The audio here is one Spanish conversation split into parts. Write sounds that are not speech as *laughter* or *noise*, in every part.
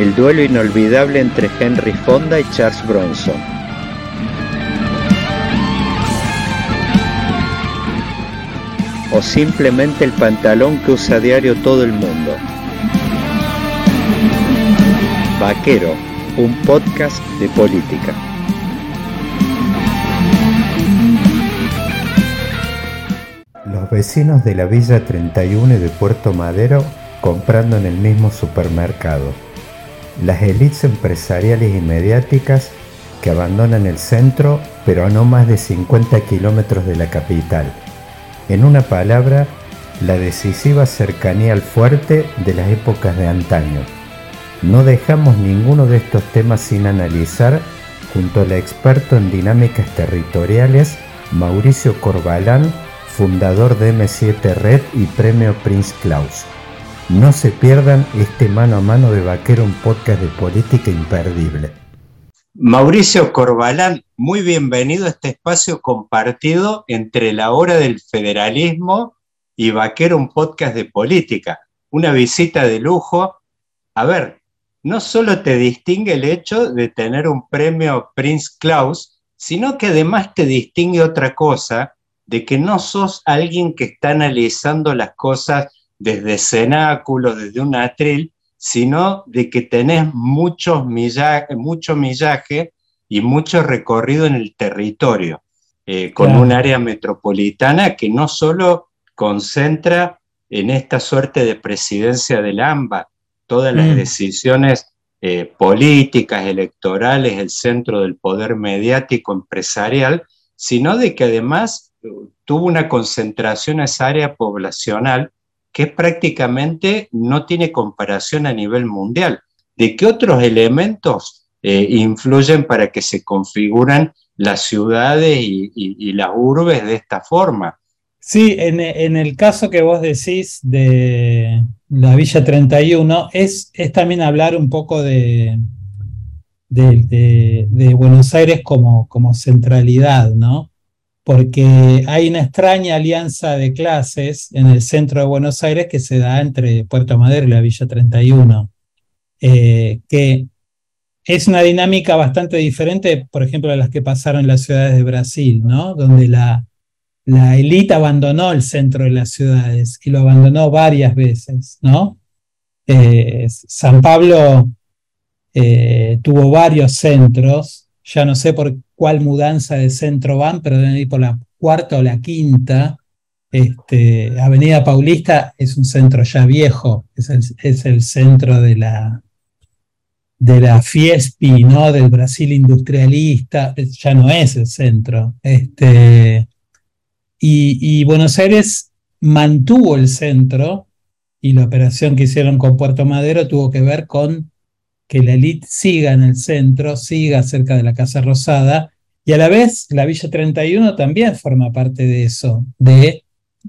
El duelo inolvidable entre Henry Fonda y Charles Bronson. O simplemente el pantalón que usa a diario todo el mundo. Vaquero, un podcast de política. Los vecinos de la Villa 31 y de Puerto Madero comprando en el mismo supermercado. Las élites empresariales y mediáticas que abandonan el centro, pero a no más de 50 kilómetros de la capital. En una palabra, la decisiva cercanía al fuerte de las épocas de antaño. No dejamos ninguno de estos temas sin analizar junto al experto en dinámicas territoriales Mauricio Corbalán, fundador de M7 Red y premio Prince Claus. No se pierdan este mano a mano de Vaquero, un podcast de política imperdible. Mauricio Corbalán, muy bienvenido a este espacio compartido entre la hora del federalismo y Vaquero, un podcast de política. Una visita de lujo. A ver, no solo te distingue el hecho de tener un premio Prince Claus, sino que además te distingue otra cosa, de que no sos alguien que está analizando las cosas desde cenáculos, desde un atril, sino de que tenés mucho millaje y mucho recorrido en el territorio, eh, con un área metropolitana que no solo concentra en esta suerte de presidencia del AMBA todas las mm. decisiones eh, políticas, electorales, el centro del poder mediático empresarial, sino de que además eh, tuvo una concentración a esa área poblacional que prácticamente no tiene comparación a nivel mundial. ¿De qué otros elementos eh, influyen para que se configuran las ciudades y, las urbes de esta forma? Sí, en, el caso que vos decís de la Villa 31, es, es también hablar un poco de, de, de Buenos Aires como, como centralidad, ¿no? Porque hay una extraña alianza de clases en el centro de Buenos Aires que se da entre Puerto Madero y la Villa 31, eh, que es una dinámica bastante diferente, por ejemplo, a las que pasaron en las ciudades de Brasil, ¿no? donde la, la élite abandonó el centro de las ciudades y lo abandonó varias veces. ¿no? Eh, San Pablo eh, tuvo varios centros, ya no sé por cuál mudanza de centro van, pero deben ir por la cuarta o la quinta. Este, Avenida Paulista es un centro ya viejo, es el, centro de la, de la Fiespi, ¿no? del Brasil industrialista, ya no es el centro. Este, y, y, Buenos Aires mantuvo el centro y la operación que hicieron con Puerto Madero tuvo que ver con que la élite siga en el centro, siga cerca de la Casa Rosada, y a la vez la Villa 31 también forma parte de eso, de,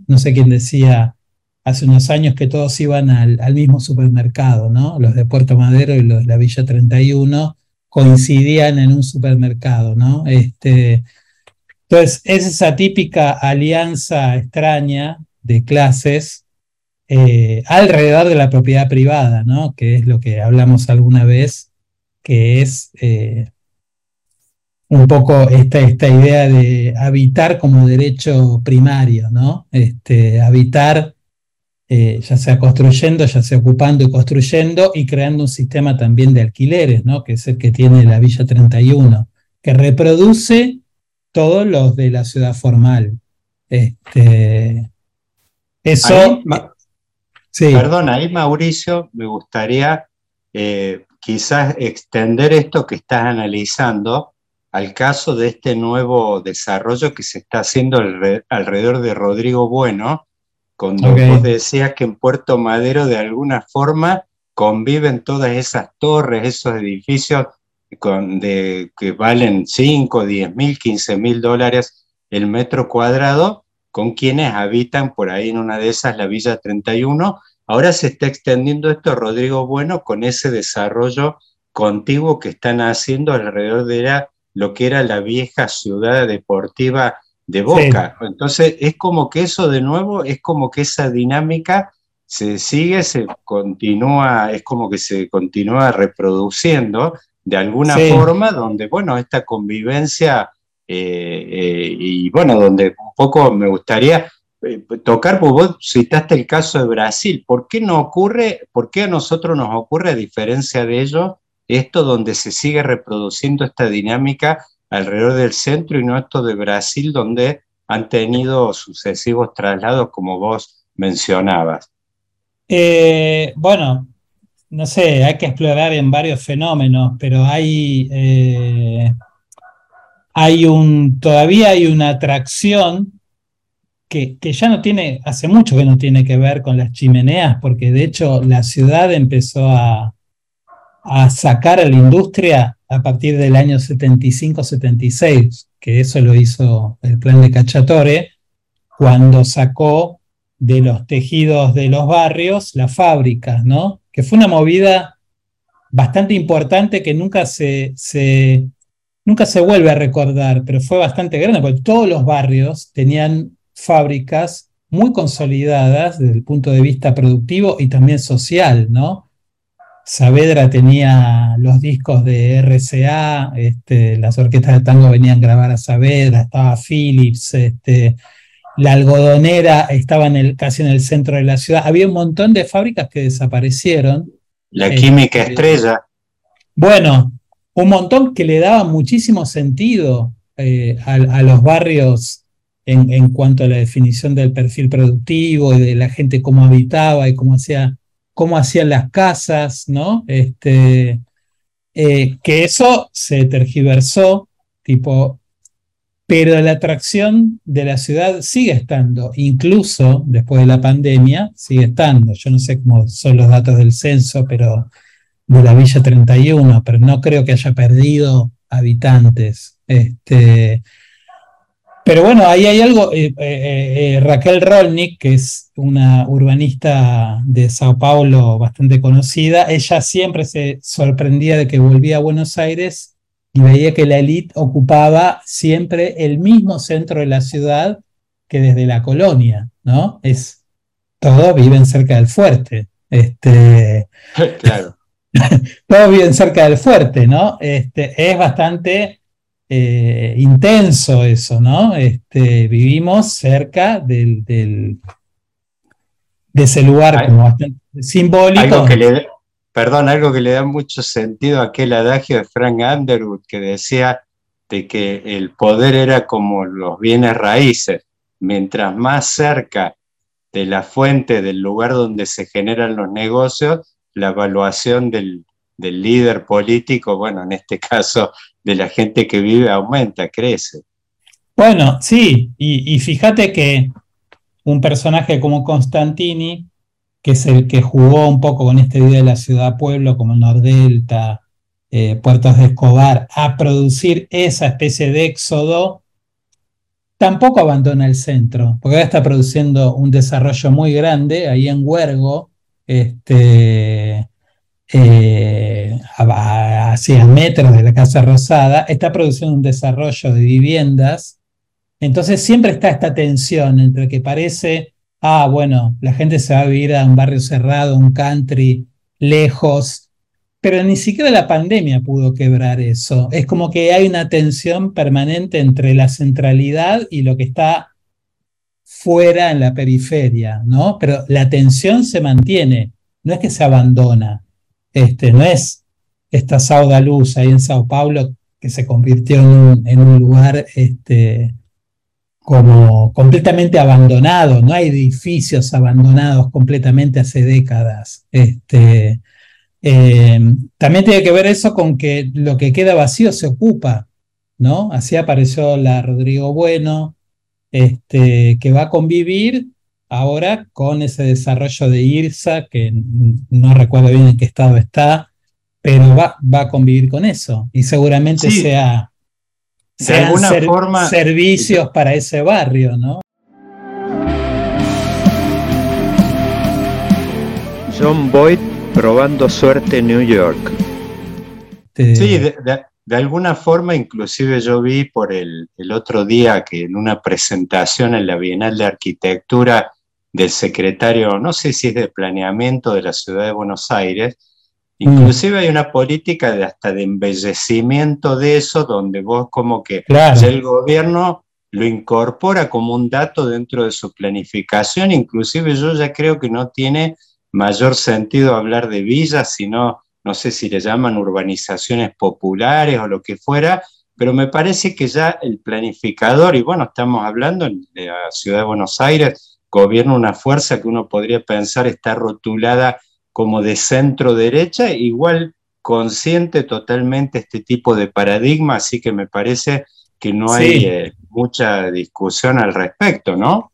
no sé quién decía hace unos años que todos iban al, mismo supermercado, ¿no? Los de Puerto Madero y los de la Villa 31 coincidían en un supermercado, ¿no? Este, entonces, es esa típica alianza extraña de clases eh, alrededor de la propiedad privada, ¿no? que es lo que hablamos alguna vez, que es eh, un poco esta, esta, idea de habitar como derecho primario, ¿no? Este, habitar eh, ya sea construyendo, ya sea ocupando y construyendo y creando un sistema también de alquileres, ¿no? que es el que tiene la Villa 31, que reproduce todos los de la ciudad formal. Este, eso... Perdón, ahí Mauricio, me gustaría eh, quizás extender esto que estás analizando al caso de este nuevo desarrollo que se está haciendo alrededor de Rodrigo Bueno, cuando vos decías que en Puerto Madero de alguna forma conviven todas esas torres, esos edificios con, de, que valen 5, 10 mil, 15 mil dólares el metro cuadrado, con quienes habitan por ahí en una de esas, la Villa 31. Ahora se está extendiendo esto, Rodrigo Bueno, con ese desarrollo contiguo que están haciendo alrededor de lo que era la vieja ciudad deportiva de Boca. Entonces, es como que eso de nuevo, es como que esa dinámica se sigue, se continúa, es como que se continúa reproduciendo de alguna forma, donde, bueno, esta convivencia, eh, eh, y bueno, donde poco me gustaría eh, tocar, pues vos citaste el caso de Brasil, ¿por qué no ocurre, por qué a nosotros nos ocurre, a diferencia de ellos, esto donde se sigue reproduciendo esta dinámica alrededor del centro y no esto de Brasil, donde han tenido sucesivos traslados, como vos mencionabas? bueno, no sé, hay que explorar en varios fenómenos, pero hay, eh, hay un, todavía hay una atracción que, que, ya no tiene, hace mucho que no tiene que ver con las chimeneas, porque de hecho la ciudad empezó a, a sacar a la industria a partir del año 75-76, que eso lo hizo el plan de Cachatore, cuando sacó de los tejidos de los barrios las fábricas, ¿no? que fue una movida bastante importante que nunca se, nunca se vuelve a recordar, pero fue bastante grande, porque todos los barrios tenían fábricas muy consolidadas desde el punto de vista productivo y también social, ¿no? Saavedra tenía los discos de RCA, este, las orquestas de tango venían a grabar a Saavedra, estaba Philips, este, la algodonera estaba en el, casi en el centro de la ciudad. Había un montón de fábricas que desaparecieron. La química este, estrella. Bueno, un montón que le daba muchísimo sentido eh, a, los barrios en, cuanto a la definición del perfil productivo y de la gente cómo habitaba y cómo, hacía, cómo hacían las casas, ¿no? Este, eh, que eso se tergiversó, tipo, pero la atracción de la ciudad sigue estando, incluso después de la pandemia, sigue estando. Yo no sé cómo son los datos del censo, pero de la Villa 31, pero no creo que haya perdido habitantes. Este, pero bueno, ahí hay algo, eh, eh, eh, Raquel Rolnik, que es una urbanista de Sao Paulo bastante conocida, ella siempre se sorprendía de que volvía a Buenos Aires y veía que la élite ocupaba siempre el mismo centro de la ciudad que desde la colonia, ¿no? Es, todos viven cerca del fuerte. Este, *laughs* claro. *laughs* todos viven cerca del fuerte, ¿no? Este, es bastante eh, intenso eso, ¿no? Este, vivimos cerca del, de ese lugar como bastante simbólico. que le, perdón, algo que le da mucho sentido a aquel adagio de Frank Underwood que decía de que el poder era como los bienes raíces. Mientras más cerca de la fuente, del lugar donde se generan los negocios, la evaluación del, líder político, bueno, en este *laughs* caso de la gente que vive, aumenta, crece. Bueno, sí, y, fíjate que un personaje como Constantini que es el que jugó un poco con esta idea de la ciudad-pueblo como Nordelta, eh, Puertos de Escobar, a producir esa especie de éxodo, tampoco abandona el centro, porque ahora está produciendo un desarrollo muy grande ahí en Huergo, este, eh, a, a metros de la Casa Rosada, está produciendo un desarrollo de viviendas. Entonces siempre está esta tensión entre que parece ah, bueno, la gente se va a vivir a un barrio cerrado, un country, lejos, pero ni siquiera la pandemia pudo quebrar eso. Es como que hay una tensión permanente entre la centralidad y lo que está fuera en la periferia, ¿no? Pero la tensión se mantiene, no es que se abandona. Este, no es esta Sauda Luz ahí en Sao Paulo que se convirtió en un, lugar este, como completamente abandonado, no hay edificios abandonados completamente hace décadas. Este, eh, también tiene que ver eso con que lo que queda vacío se ocupa, ¿no? Así apareció la Rodrigo Bueno, este, que va a convivir ahora con ese desarrollo de IRSA, que no recuerdo bien en qué estado está, pero va, va a convivir con eso y seguramente sea, sean forma, servicios para ese barrio, ¿no? John Boyd probando suerte en New York. Sí, de, alguna forma, inclusive yo vi por el, el, otro día que en una presentación en la Bienal de Arquitectura del secretario, no sé si es de planeamiento de la ciudad de Buenos Aires, mm. inclusive hay una política de hasta de embellecimiento de eso, donde vos como que el gobierno lo incorpora como un dato dentro de su planificación, inclusive yo ya creo que no tiene mayor sentido hablar de villas, sino, no sé si le llaman urbanizaciones populares o lo que fuera, pero me parece que ya el planificador, y bueno, estamos hablando de la ciudad de Buenos Aires, gobierna una fuerza que uno podría pensar está rotulada como de centro derecha, igual consciente totalmente este tipo de paradigma, así que me parece que no hay eh, mucha discusión al respecto, ¿no?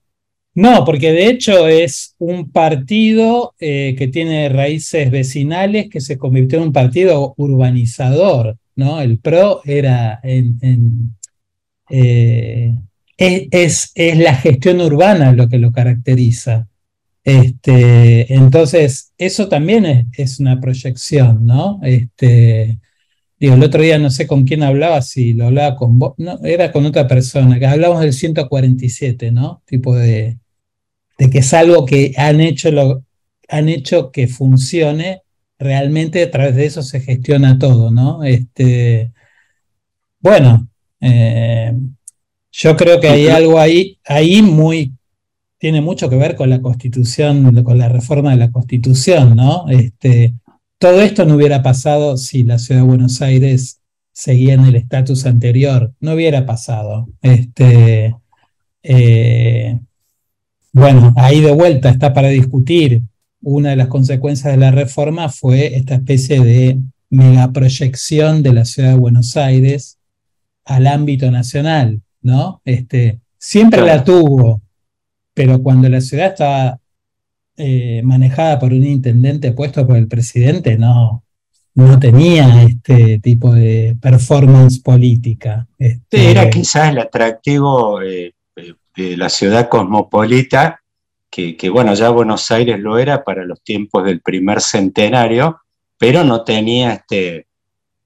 No, porque de hecho es un partido eh, que tiene raíces vecinales que se convirtió en un partido urbanizador, ¿no? El PRO era en, eh, es, es, la gestión urbana lo que lo caracteriza. Este, entonces, eso también es, una proyección, ¿no? Este, digo, el otro día no sé con quién hablaba, si lo hablaba con vos, no, era con otra persona, que hablamos del 147, ¿no? Tipo de, de que es algo que han hecho, lo, han hecho que funcione, realmente a través de eso se gestiona todo, ¿no? Este, bueno, eh, yo creo que hay algo ahí, ahí muy, tiene mucho que ver con la constitución, con la reforma de la constitución, ¿no? Este, todo esto no hubiera pasado si la ciudad de Buenos Aires seguía en el estatus anterior, no hubiera pasado. Este, eh, bueno, ahí de vuelta está para discutir. Una de las consecuencias de la reforma fue esta especie de megaproyección de la ciudad de Buenos Aires al ámbito nacional. ¿no? Este, siempre la tuvo, pero cuando la ciudad estaba eh, manejada por un intendente puesto por el presidente, no, no tenía este tipo de performance política. Este, era quizás el atractivo eh, la ciudad cosmopolita, que, que, bueno, ya Buenos Aires lo era para los tiempos del primer centenario, pero no tenía este,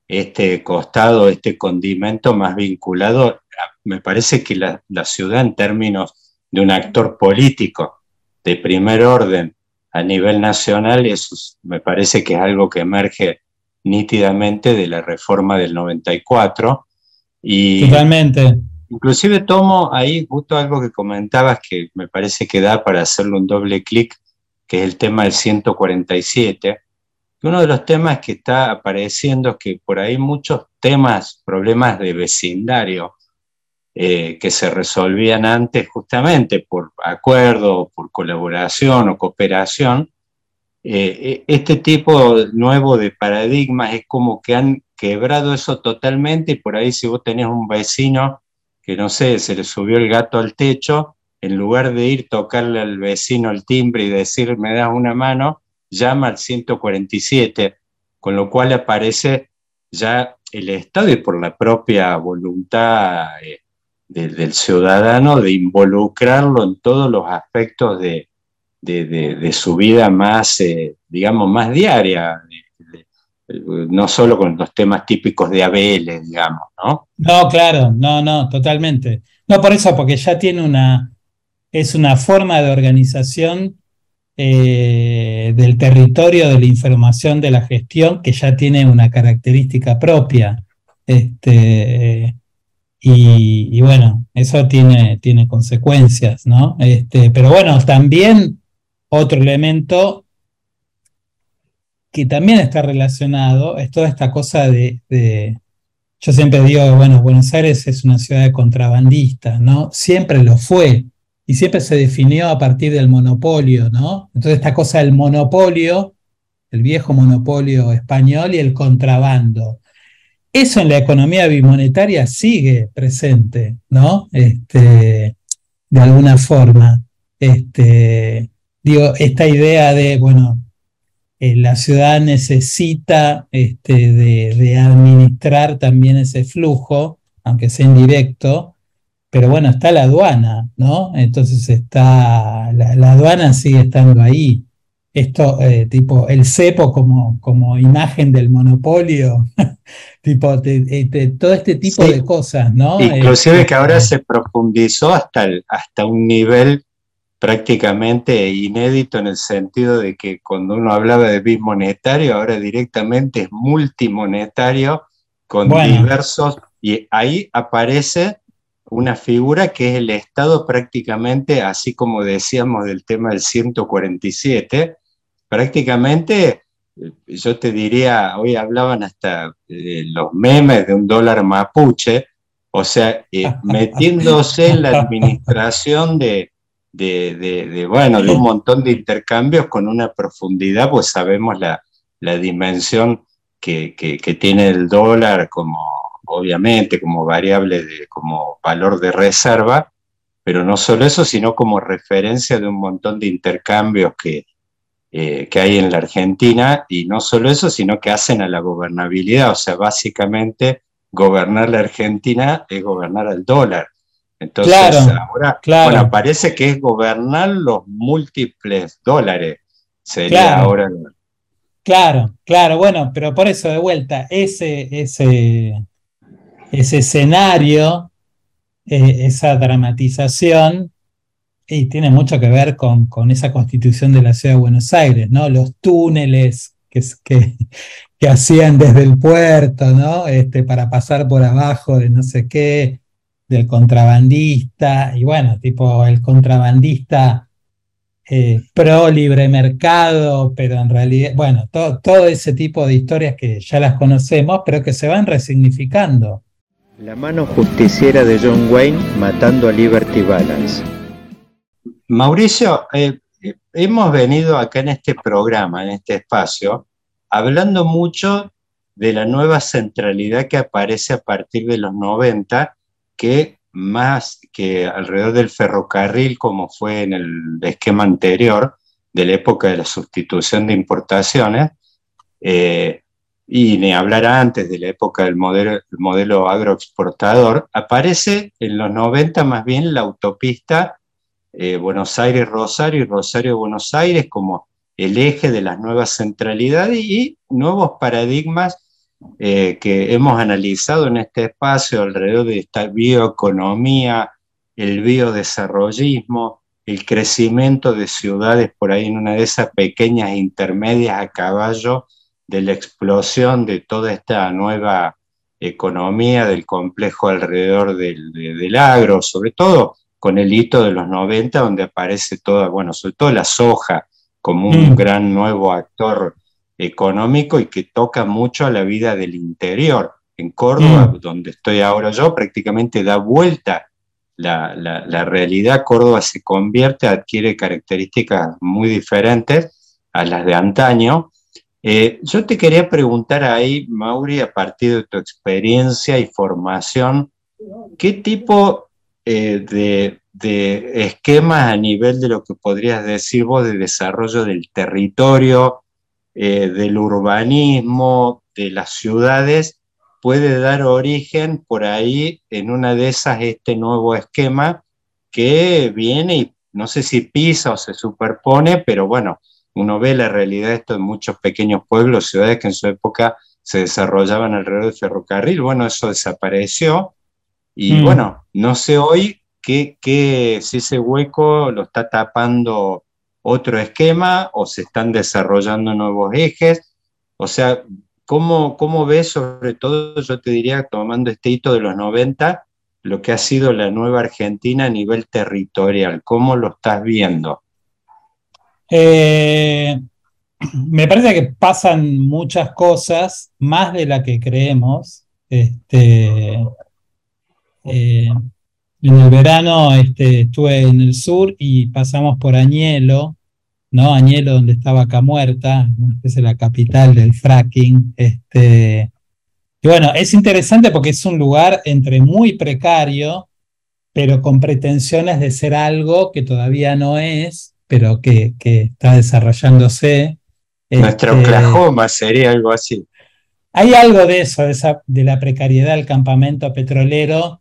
este costado, este condimento más vinculado me parece que la, ciudad en términos de un actor político de primer orden a nivel nacional, eso me parece que es algo que emerge nítidamente de la reforma del 94. Y Totalmente. Inclusive tomo ahí justo algo que comentabas que me parece que da para hacerle un doble clic, que es el tema del 147. Uno de los temas que está apareciendo es que por ahí muchos temas, problemas de vecindario, eh, que se resolvían antes justamente por acuerdo, por colaboración o cooperación, eh, eh, este tipo nuevo de paradigmas es como que han quebrado eso totalmente y por ahí si vos tenés un vecino que no sé, se le subió el gato al techo, en lugar de ir tocarle al vecino el timbre y decir me das una mano, llama al 147, con lo cual aparece ya el Estado y por la propia voluntad del ciudadano, de involucrarlo en todos los aspectos de, su vida más, eh, digamos, más diaria, no solo con los temas típicos de ABL, digamos, ¿no? No, claro, no, no, totalmente. No, por eso, porque ya tiene una, es una forma de organización eh, del territorio, de la información, de la gestión, que ya tiene una característica propia. Este, y, bueno, eso tiene, tiene consecuencias, ¿no? Este, pero bueno, también otro elemento que también está relacionado es toda esta cosa de, yo siempre digo, bueno, Buenos Aires es una ciudad de contrabandistas, ¿no? Siempre lo fue y siempre se definió a partir del monopolio, ¿no? Entonces esta cosa del monopolio, el viejo monopolio español y el contrabando. Eso en la economía bimonetaria sigue presente, ¿no? Este, de alguna forma. Este, digo, esta idea de, bueno, eh, la ciudad necesita este, de, administrar también ese flujo, aunque sea indirecto, pero bueno, está la aduana, ¿no? Entonces está, la, aduana sigue estando ahí. Esto, eh, tipo, el cepo como, como imagen del monopolio, *laughs* tipo, todo este tipo de cosas, ¿no? Inclusive que ahora se profundizó hasta, hasta un nivel prácticamente inédito en el sentido de que cuando uno hablaba de bimonetario, ahora directamente es multimonetario con diversos, y ahí aparece una figura que es el Estado prácticamente, así como decíamos del tema del 147, prácticamente, eh, yo te diría, hoy hablaban hasta los memes de un dólar mapuche, o sea, eh, *laughs* metiéndose en la administración de, de, bueno, de un montón de intercambios con una profundidad, pues sabemos la, dimensión que, tiene el dólar como, obviamente, como variable, de, como valor de reserva, pero no solo eso, sino como referencia de un montón de intercambios que, eh, que hay en la Argentina, y no solo eso, sino que hacen a la gobernabilidad, o sea, básicamente gobernar la Argentina es gobernar al dólar. Entonces, ahora, bueno, parece que es gobernar los múltiples dólares. Sería ahora. Claro, claro, bueno, pero por eso de vuelta, ese, ese, ese escenario, eh, esa dramatización, y tiene mucho que ver con, con, esa constitución de la ciudad de Buenos Aires, ¿no? Los túneles que, que, que hacían desde el puerto, ¿no? Este, para pasar por abajo de no sé qué, del contrabandista, y bueno, tipo el contrabandista eh, pro libre mercado, pero en realidad, bueno, todo ese tipo de historias que ya las conocemos, pero que se van resignificando. La mano justiciera de John Wayne matando a Liberty Balance. Mauricio, eh, hemos venido acá en este programa, en este espacio, hablando mucho de la nueva centralidad que aparece a partir de los 90 que más que alrededor del ferrocarril, como fue en el esquema anterior, de la época de la sustitución de importaciones, eh, y ni hablar antes de la época del modelo, agroexportador, aparece en los 90 más bien la autopista eh, Buenos Aires-Rosario y Rosario-Buenos Aires como el eje de las nuevas centralidades y nuevos paradigmas eh, que hemos analizado en este espacio alrededor de esta bioeconomía, el biodesarrollismo, el crecimiento de ciudades por ahí en una de esas pequeñas intermedias a caballo de la explosión de toda esta nueva economía del complejo alrededor del, agro, sobre todo con el hito de los 90, donde aparece toda, bueno, sobre todo la soja como un mm. gran nuevo actor económico y que toca mucho a la vida del interior. En Córdoba, mm. donde estoy ahora yo, prácticamente da vuelta la, la, realidad. Córdoba se convierte, adquiere características muy diferentes a las de antaño. Eh, yo te quería preguntar ahí, Mauri, a partir de tu experiencia y formación, ¿qué tipo eh, de, de, esquemas a nivel de lo que podrías decir vos de desarrollo del territorio, eh, del urbanismo, de las ciudades, puede dar origen por ahí en una de esas este nuevo esquema que viene y no sé si pisa o se superpone, pero bueno, uno ve la realidad de esto en muchos pequeños pueblos, ciudades que en su época se desarrollaban alrededor del ferrocarril, bueno, eso desapareció y mm. bueno, no sé hoy qué, qué, si ese hueco lo está tapando otro esquema o se están desarrollando nuevos ejes. O sea, ¿cómo, cómo ves sobre todo, yo te diría, tomando este hito de los 90, lo que ha sido la nueva Argentina a nivel territorial? ¿Cómo lo estás viendo? Eh, me parece que pasan muchas cosas, más de la que creemos. Este, eh, en el verano este, estuve en el sur y pasamos por Añelo, ¿no? Añelo, donde estaba acá muerta, es la capital del fracking. Este, y bueno, es interesante porque es un lugar entre muy precario pero con pretensiones de ser algo que todavía no es, pero que, está desarrollándose. Nuestro este, Oklahoma sería algo así. Hay algo de eso, de, la precariedad del campamento petrolero,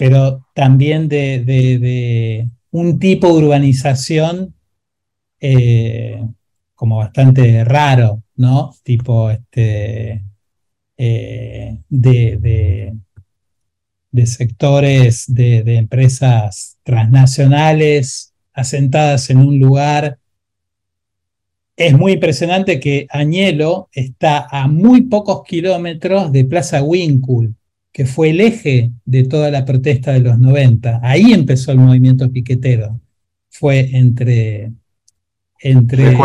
pero también de, un tipo de urbanización eh, como bastante raro, ¿no? Tipo este, eh, de, sectores de, de empresas transnacionales asentadas en un lugar es muy impresionante que Añelo está a muy pocos kilómetros de Plaza Winkle, que fue el eje de toda la protesta de los 90. Ahí empezó el movimiento piquetero. Fue entre, entre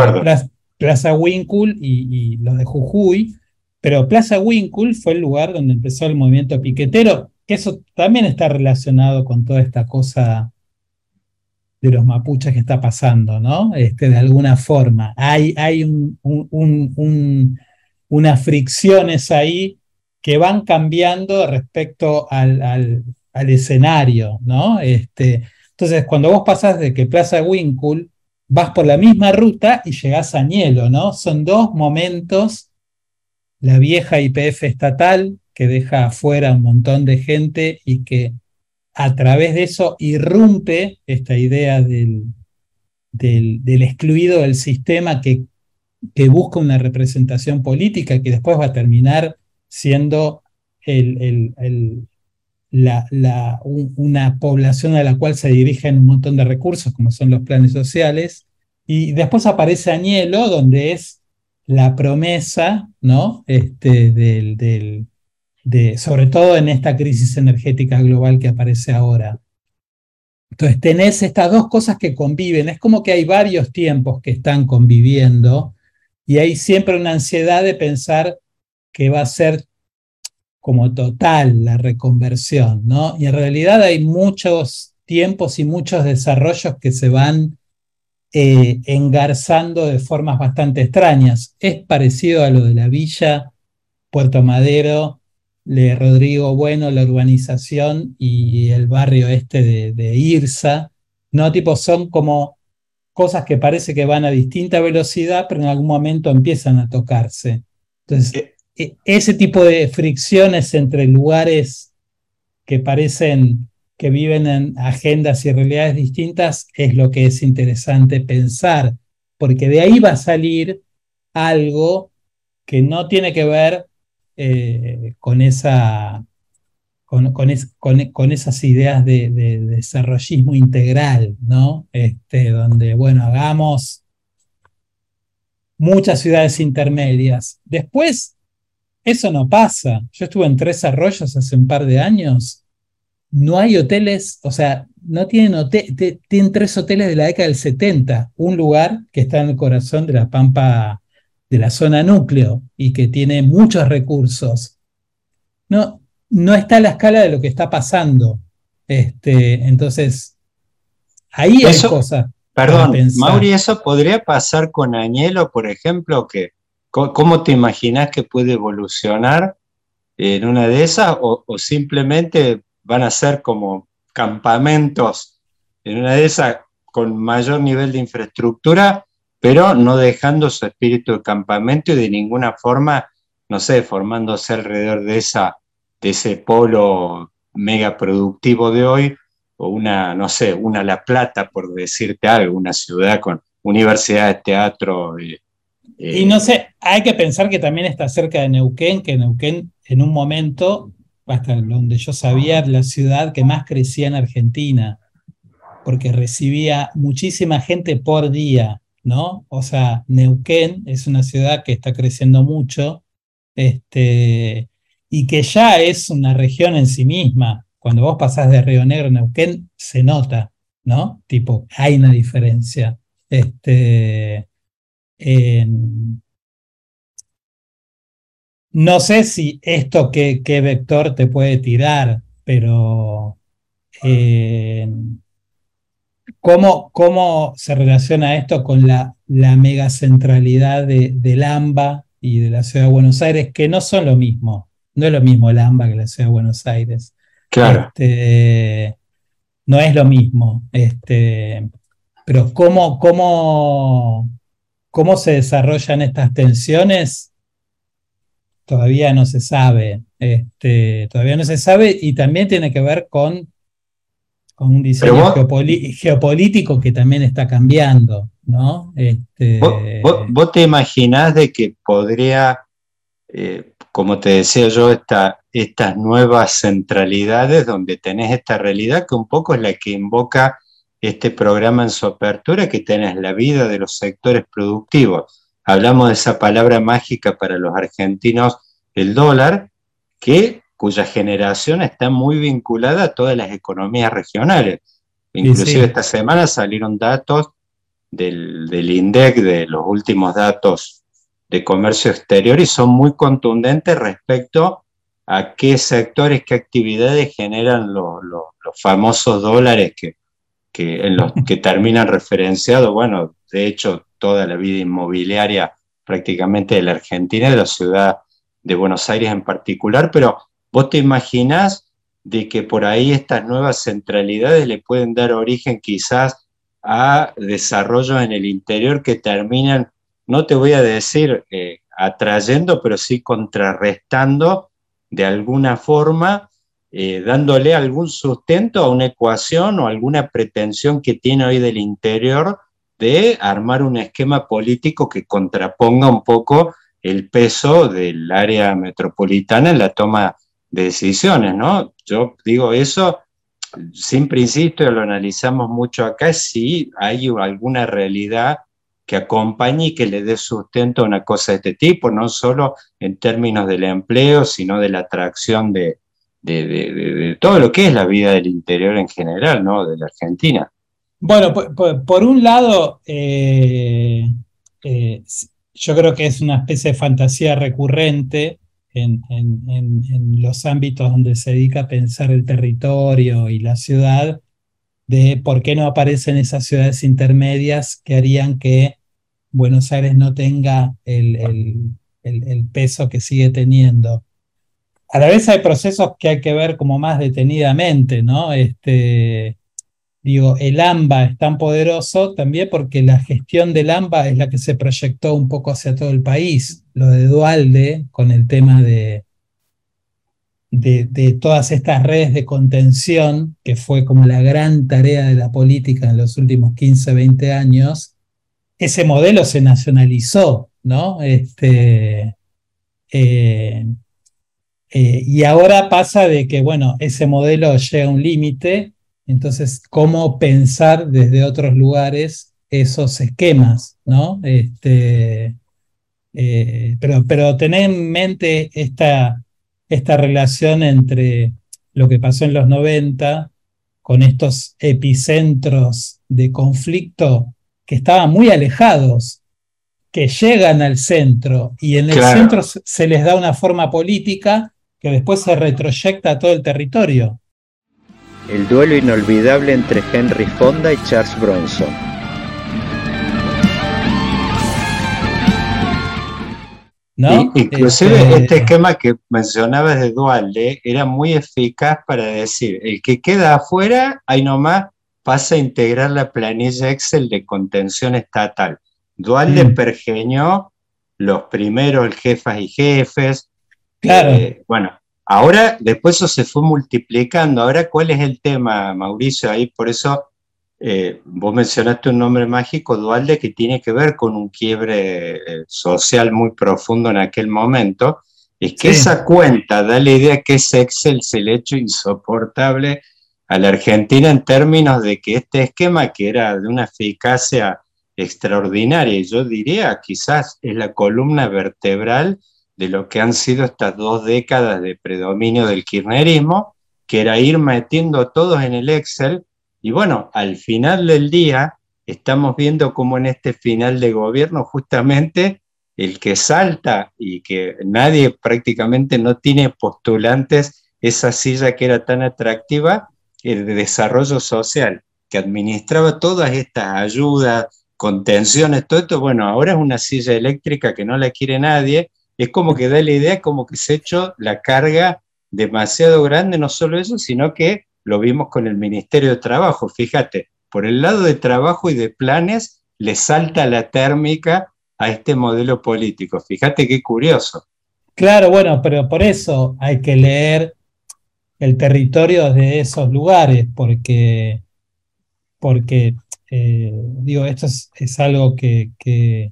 Plaza, Winkle y, los de Jujuy, pero Plaza Winkle fue el lugar donde empezó el movimiento piquetero, que eso también está relacionado con toda esta cosa de los mapuches que está pasando, ¿no? Este, de alguna forma. Hay, hay unas fricciones ahí que van cambiando respecto al, escenario, ¿no? Este, entonces, cuando vos pasás de que Plaza Winkle, vas por la misma ruta y llegás a Nielo, ¿no? Son dos momentos, la vieja IPF estatal, que deja afuera un montón de gente y que a través de eso irrumpe esta idea del, del, excluido del sistema que, que, busca una representación política que después va a terminar siendo la, una población a la cual se dirigen un montón de recursos, como son los planes sociales. Y después aparece Añelo, donde es la promesa ¿no? este, del sobre todo en esta crisis energética global que aparece ahora. Entonces, tenés estas dos cosas que conviven. Es como que hay varios tiempos que están conviviendo y hay siempre una ansiedad de pensar que va a ser como total la reconversión, ¿no? Y en realidad hay muchos tiempos y muchos desarrollos que se van eh, engarzando de formas bastante extrañas. Es parecido a lo de la villa Puerto Madero de Rodrigo Bueno, la urbanización y el barrio este de, Irsa, ¿no? Tipo, son como cosas que parece que van a distinta velocidad, pero en algún momento empiezan a tocarse. Entonces, eh. Ese tipo de fricciones entre lugares que parecen que viven en agendas y realidades distintas es lo que es interesante pensar, porque de ahí va a salir algo que no tiene que ver eh, con, esa, con, con, esas ideas de, desarrollismo integral, ¿no? Este, donde, bueno, hagamos muchas ciudades intermedias. Después, eso no pasa. Yo estuve en Tres Arroyos hace un par de años. No hay hoteles, o sea, no tienen hoteles, tienen tres hoteles de la década del 70. Un lugar que está en el corazón de la Pampa de la zona núcleo y que tiene muchos recursos, no, no está a la escala de lo que está pasando. Este, entonces, ahí hay cosas. Perdón, Mauri, ¿eso podría pasar con Añelo, por ejemplo? Que, ¿Cómo te imaginas que puede evolucionar en una de esas? O, simplemente van a ser como campamentos en una de esas con mayor nivel de infraestructura pero no dejando su espíritu de campamento y de ninguna forma, no sé, formándose alrededor de, esa, de ese polo mega productivo de hoy, o una, no sé, una La Plata, por decirte algo, una ciudad con universidades, teatro. Y no sé, hay que pensar que también está cerca de Neuquén, que Neuquén en un momento, hasta donde yo sabía, la ciudad que más crecía en Argentina, porque recibía muchísima gente por día. ¿no? O sea, Neuquén es una ciudad que está creciendo mucho este, y que ya es una región en sí misma. Cuando vos pasás de Río Negro a Neuquén, se nota, ¿no? Tipo, hay una diferencia. Este, no sé si esto qué, vector te puede tirar, pero ¿Cómo, ¿Cómo, se relaciona esto con la, la megacentralidad de, del AMBA y de la Ciudad de Buenos Aires, que no son lo mismo? No es lo mismo el AMBA que la Ciudad de Buenos Aires. Claro. Este, no es lo mismo. Este, pero cómo, cómo, cómo se desarrollan estas tensiones todavía no se sabe. Este, todavía no se sabe y también tiene que ver con, con un diseño geopolítico que también está cambiando. ¿no? Este, ¿Vos, te imaginás de que podría, eh, como te decía yo, esta, estas nuevas centralidades donde tenés esta realidad que un poco es la que invoca este programa en su apertura, que tenés la vida de los sectores productivos. Hablamos de esa palabra mágica para los argentinos, el dólar, que, cuya generación está muy vinculada a todas las economías regionales. Inclusive esta semana salieron datos del, del INDEC, de los últimos datos de comercio exterior, y son muy contundentes respecto a qué sectores, qué actividades generan los, famosos dólares que, en los que terminan referenciados, bueno, de hecho, toda la vida inmobiliaria prácticamente de la Argentina, de la ciudad de Buenos Aires en particular, pero vos te imaginás de que por ahí estas nuevas centralidades le pueden dar origen quizás a desarrollos en el interior que terminan, no te voy a decir eh, atrayendo, pero sí contrarrestando de alguna forma, eh, dándole algún sustento a una ecuación o alguna pretensión que tiene hoy del interior de armar un esquema político que contraponga un poco el peso del área metropolitana en la toma de decisiones, ¿no? Yo digo eso siempre insisto, lo analizamos mucho acá, si hay alguna realidad que acompañe y que le dé sustento a una cosa de este tipo, no solo en términos del empleo, sino de la atracción de, todo lo que es la vida del interior en general, ¿no? De la Argentina. Bueno, por, un lado, eh, eh, yo creo que es una especie de fantasía recurrente en, los ámbitos donde se dedica a pensar el territorio y la ciudad, de por qué no aparecen esas ciudades intermedias que harían que Buenos Aires no tenga el, peso que sigue teniendo. A la vez hay procesos que hay que ver como más detenidamente, ¿no? Este, digo, el AMBA es tan poderoso también porque la gestión del AMBA es la que se proyectó un poco hacia todo el país. Lo de Dualde, con el tema de, de, todas estas redes de contención, que fue como la gran tarea de la política en los últimos 15, 20 años, ese modelo se nacionalizó, ¿no? Este, eh, eh, y ahora pasa de que, bueno, ese modelo llega a un límite entonces, ¿cómo pensar desde otros lugares esos esquemas? ¿no? Este, eh, pero, pero tener en mente esta, esta relación entre lo que pasó en los 90 con estos epicentros de conflicto que estaban muy alejados, que llegan al centro y en el centro se les da una forma política que después se retroyecta a todo el territorio el duelo inolvidable entre Henry Fonda y Charles Bronson. ¿No? inclusive este... este... esquema que mencionabas de Dualde era muy eficaz para decir, el que queda afuera, ahí nomás pasa a integrar la planilla Excel de contención estatal. Dualde mm. pergeñó los primeros jefas y jefes. Claro. Eh, bueno, Ahora, después eso se fue multiplicando. Ahora, ¿cuál es el tema, Mauricio? Ahí, por eso eh, vos mencionaste un nombre mágico, Dualde, que tiene que ver con un quiebre eh, social muy profundo en aquel momento. Es que esa cuenta da la idea que ese Excel se le hecho insoportable a la Argentina en términos de que este esquema, que era de una eficacia extraordinaria, y yo diría quizás es la columna vertebral de lo que han sido estas dos décadas de predominio del kirchnerismo, que era ir metiendo a todos en el Excel. Y bueno, al final del día estamos viendo cómo en este final de gobierno justamente el que salta y que nadie prácticamente no tiene postulantes esa silla que era tan atractiva, el de desarrollo social, que administraba todas estas ayudas, contenciones, todo esto, bueno, ahora es una silla eléctrica que no la quiere nadie es como que da la idea como que se ha hecho la carga demasiado grande, no solo eso, sino que lo vimos con el Ministerio de Trabajo, fíjate, por el lado de trabajo y de planes le salta la térmica a este modelo político. Fíjate qué curioso. Claro, bueno, pero por eso hay que leer el territorio de esos lugares, porque, porque eh, digo, esto es, algo que, que,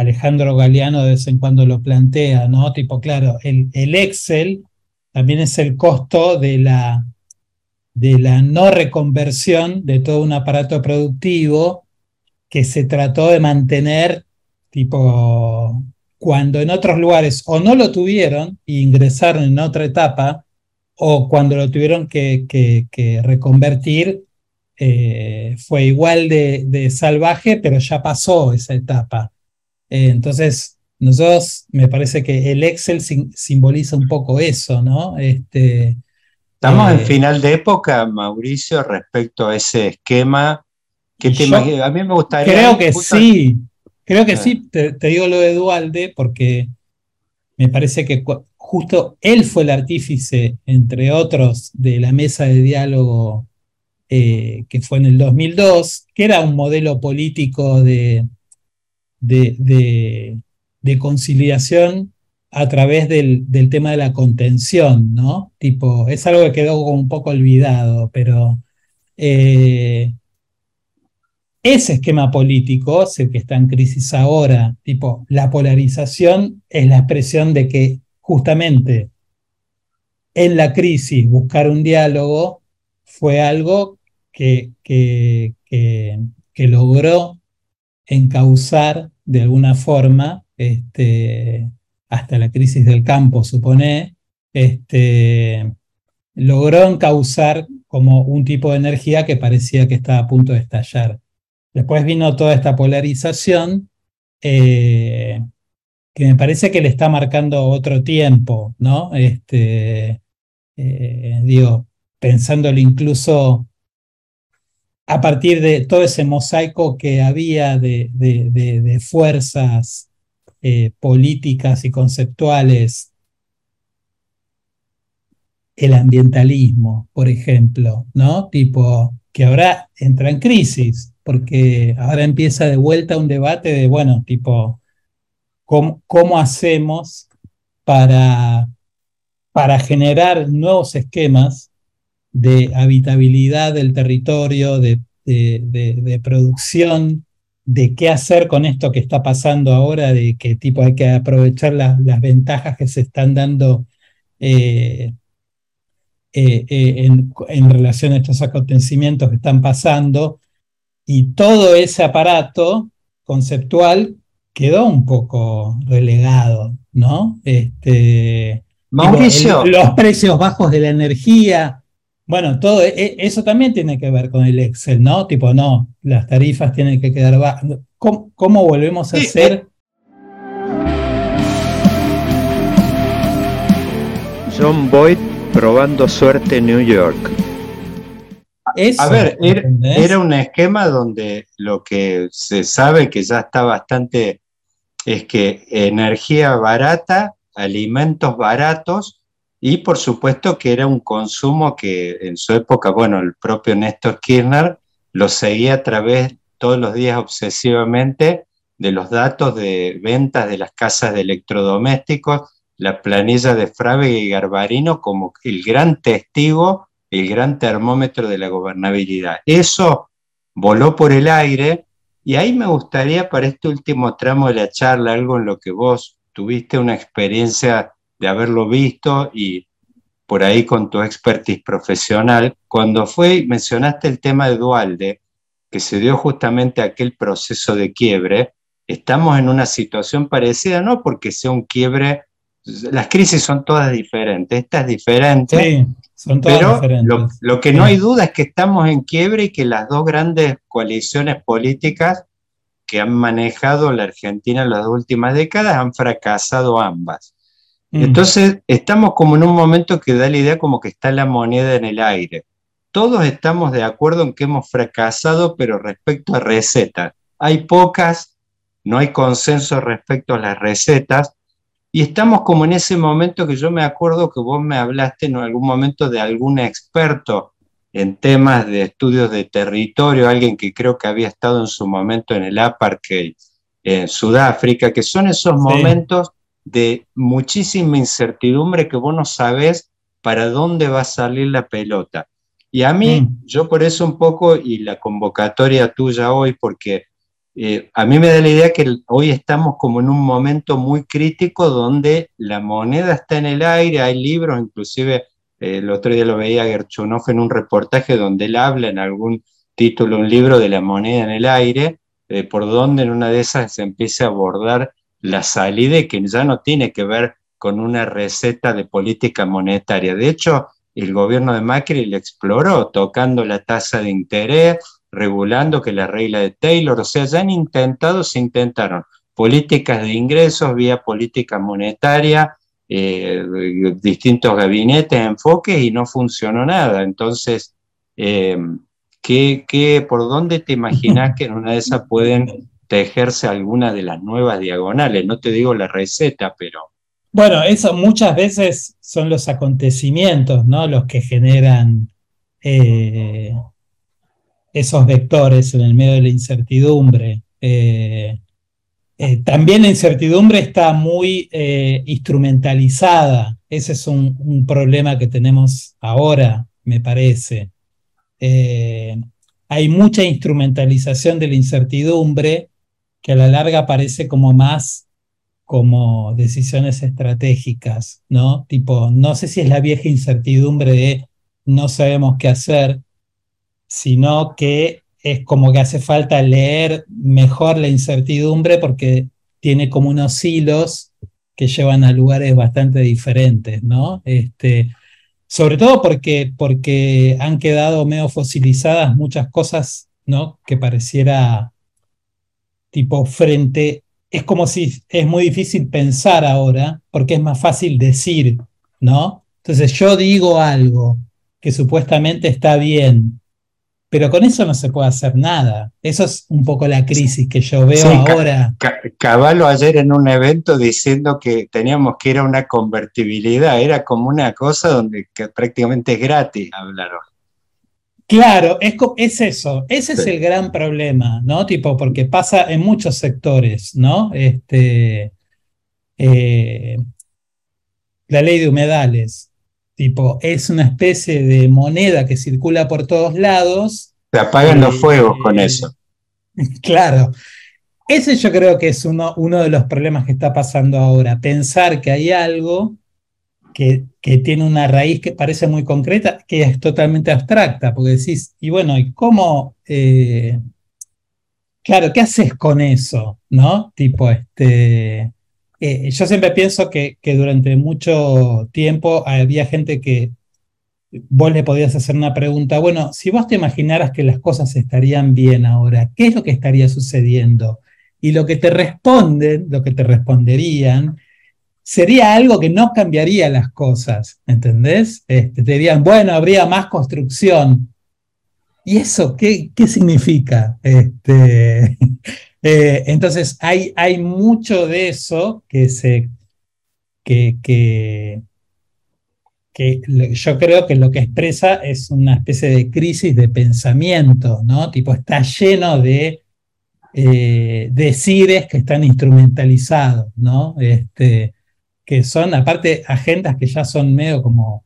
Alejandro Galeano de vez en cuando lo plantea, ¿no? Tipo, claro, el, el Excel también es el costo de la, de la no reconversión de todo un aparato productivo que se trató de mantener, tipo, cuando en otros lugares o no lo tuvieron e ingresaron en otra etapa, o cuando lo tuvieron que, reconvertir, eh, fue igual de, salvaje, pero ya pasó esa etapa. Eh, entonces, nosotros, me parece que el Excel simboliza un poco eso, ¿no? Este, Estamos en eh, final de época, Mauricio, respecto a ese esquema. ¿Qué te A mí me gustaría. Creo que sí, creo que ah. sí. Te, digo lo de Dualde porque me parece que justo él fue el artífice, entre otros, de la mesa de diálogo eh, que fue en el 2002, que era un modelo político de, de, de conciliación a través del, tema de la contención, ¿no? Tipo, es algo que quedó un poco olvidado, pero eh, ese esquema político el que está en crisis ahora. Tipo, la polarización es la expresión de que justamente en la crisis buscar un diálogo fue algo que, que, que logró encauzar de alguna forma este, hasta la crisis del campo, supone, este, logró encauzar como un tipo de energía que parecía que estaba a punto de estallar. Después vino toda esta polarización eh, que me parece que le está marcando otro tiempo, ¿no? Este, eh, digo, pensándolo incluso a partir de todo ese mosaico que había de, de fuerzas eh, políticas y conceptuales, el ambientalismo, por ejemplo, ¿no? Tipo, que ahora entra en crisis, porque ahora empieza de vuelta un debate de, bueno, tipo, ¿cómo, cómo hacemos para, para generar nuevos esquemas de habitabilidad del territorio, de, de producción de qué hacer con esto que está pasando ahora, de qué tipo hay que aprovechar las, ventajas que se están dando eh, eh, eh, en, relación a estos acontecimientos que están pasando. Y todo ese aparato conceptual quedó un poco relegado, ¿no? Este, Mauricio. los precios bajos de la energía, bueno, todo e, e, eso también tiene que ver con el Excel, ¿no? Tipo, no, las tarifas tienen que quedar bajas. ¿Cómo, volvemos a hacer? John Boyd probando suerte en New York. a ver, era, un esquema donde lo que se sabe que ya está bastante es que energía barata, alimentos baratos y por supuesto que era un consumo que en su época, bueno, el propio Néstor Kirchner lo seguía a través todos los días obsesivamente de los datos de ventas de las casas de electrodomésticos, la planilla de Frave y Garbarino como el gran testigo, el gran termómetro de la gobernabilidad. Eso voló por el aire y ahí me gustaría para este último tramo de la charla, algo en lo que vos tuviste una experiencia de haberlo visto y por ahí con tu expertise profesional, cuando fue, mencionaste el tema de Dualde, que se dio justamente aquel proceso de quiebre, estamos en una situación parecida, no porque sea un quiebre, las crisis son todas diferentes, esta es diferente, sí, son todas pero diferentes. Lo, que no hay duda es que estamos en quiebre y que las dos grandes coaliciones políticas que han manejado la Argentina en las últimas décadas han fracasado ambas. Mm. Entonces, estamos como en un momento que da la idea como que está la moneda en el aire. Todos estamos de acuerdo en que hemos fracasado, pero respecto a recetas. Hay pocas, no hay consenso respecto a las recetas, y estamos como en ese momento que yo me acuerdo que vos me hablaste en algún momento de algún experto en temas de estudios de territorio, alguien que creo que había estado en su momento en el apartheid en Sudáfrica, que son esos momentos de muchísima incertidumbre que vos no sabés para dónde va a salir la pelota. Y a mí, mm. yo por eso un poco, y la convocatoria tuya hoy, porque eh, a mí me da la idea que hoy estamos como en un momento muy crítico donde la moneda está en el aire, hay libros, inclusive eh, el otro día lo veía Gerchunov en un reportaje donde él habla en algún título, un libro de la moneda en el aire, eh, por donde en una de esas se empieza a abordar la salida que ya no tiene que ver con una receta de política monetaria. De hecho, el gobierno de Macri le exploró tocando la tasa de interés, regulando que la regla de Taylor, o sea, ya han intentado, se intentaron políticas de ingresos vía política monetaria, eh, distintos gabinetes, enfoques y no funcionó nada. Entonces, eh, ¿qué, por dónde te imaginas *laughs* que en una de esas pueden tejerse alguna de las nuevas diagonales? No te digo la receta, pero... Bueno, eso muchas veces son los acontecimientos, ¿no? Los que generan eh, esos vectores en el medio de la incertidumbre. Eh, eh, también la incertidumbre está muy instrumentalizada. Ese es un, problema que tenemos ahora, me parece. hay mucha instrumentalización de la incertidumbre que a la larga parece como más como decisiones estratégicas, ¿no? Tipo, no sé si es la vieja incertidumbre de no sabemos qué hacer, sino que es como que hace falta leer mejor la incertidumbre porque tiene como unos hilos que llevan a lugares bastante diferentes, ¿no? Este, sobre todo porque, porque han quedado medio fosilizadas muchas cosas, ¿no? Que pareciera tipo frente es como si es muy difícil pensar ahora, porque es más fácil decir, ¿no? Entonces yo digo algo que supuestamente está bien, pero con eso no se puede hacer nada. Eso es un poco la crisis que yo veo ahora. Caballo ayer en un evento diciendo que teníamos que ir a una convertibilidad, era como una cosa donde prácticamente es gratis hablar Claro, es, es eso, ese es el gran problema, ¿no? Tipo, porque pasa en muchos sectores, ¿no? Este, eh, la ley de humedales, tipo, es una especie de moneda que circula por todos lados. Se apagan los fuegos con eso. *laughs* Claro, ese yo creo que es uno, uno de los problemas que está pasando ahora, pensar que hay algo que, tiene una raíz que parece muy concreta, que es totalmente abstracta, porque decís, y bueno, ¿y cómo? Eh, claro, ¿qué haces con eso? ¿No? Tipo, este. Eh, yo siempre pienso que, que, durante mucho tiempo había gente que vos le podías hacer una pregunta, bueno, si vos te imaginaras que las cosas estarían bien ahora, ¿qué es lo que estaría sucediendo? Y lo que te responden, lo que te responderían, sería algo que no cambiaría las cosas, ¿entendés? Este, te dirían, bueno, habría más construcción. ¿Y eso qué, qué significa? Este, *laughs* eh, entonces, hay, hay mucho de eso que se... Que, que, yo creo que lo que expresa es una especie de crisis de pensamiento, ¿no? Tipo, está lleno de eh, decires que están instrumentalizados, ¿no? Este, que son aparte agendas que ya son medio como,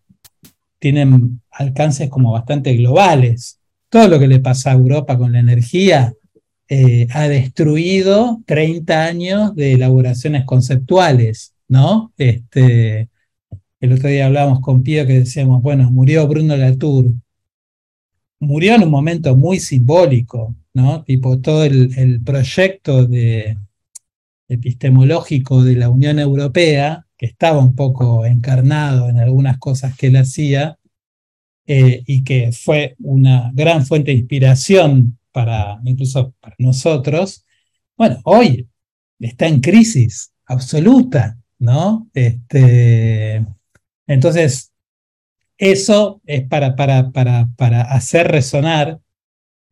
tienen alcances como bastante globales. Todo lo que le pasa a Europa con la energía eh, ha destruido 30 años de elaboraciones conceptuales, ¿no? Este, el otro día hablábamos con Pío que decíamos, bueno, murió Bruno Latour. Murió en un momento muy simbólico, ¿no? Tipo todo el proyecto de, epistemológico de la Unión Europea que estaba un poco encarnado en algunas cosas que él hacía eh, y que fue una gran fuente de inspiración para incluso para nosotros, bueno, hoy está en crisis absoluta, ¿no? Este, entonces, eso es para, para, para, para hacer resonar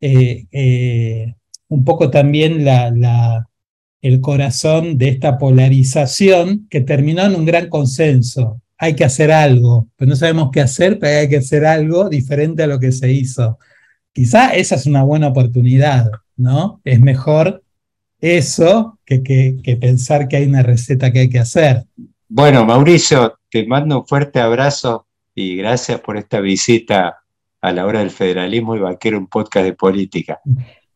eh, eh, un poco también la, la, el corazón de esta polarización que terminó en un gran consenso hay que hacer algo, pero no sabemos qué hacer, pero hay que hacer algo diferente a lo que se hizo. Quizá esa es una buena oportunidad, ¿no? Es mejor eso que, que, pensar que hay una receta que hay que hacer. Bueno, Mauricio, te mando un fuerte abrazo y gracias por esta visita a la hora del federalismo y vaquero, un podcast de política.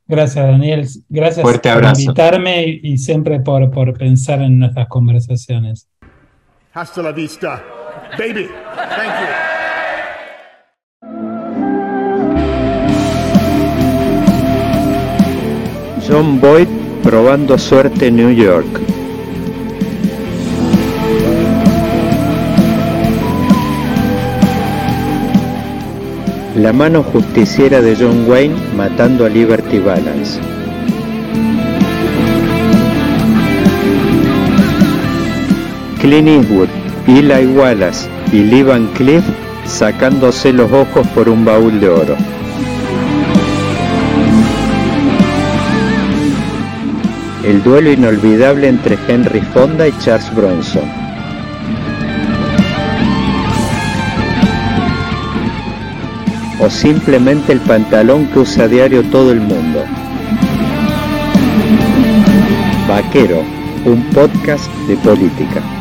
Gracias, Daniel. Gracias por invitarme y, siempre por, por pensar en nuestras conversaciones. Hasta la vista, baby. Thank you. John Boyd probando suerte en New York. La mano justiciera de John Wayne matando a Liberty Balance. Clint Eastwood, Eli Wallace y Lee Van Cliff sacándose los ojos por un baúl de oro. El duelo inolvidable entre Henry Fonda y Charles Bronson. O simplemente el pantalón que usa diario todo el mundo. Vaquero, un podcast de política.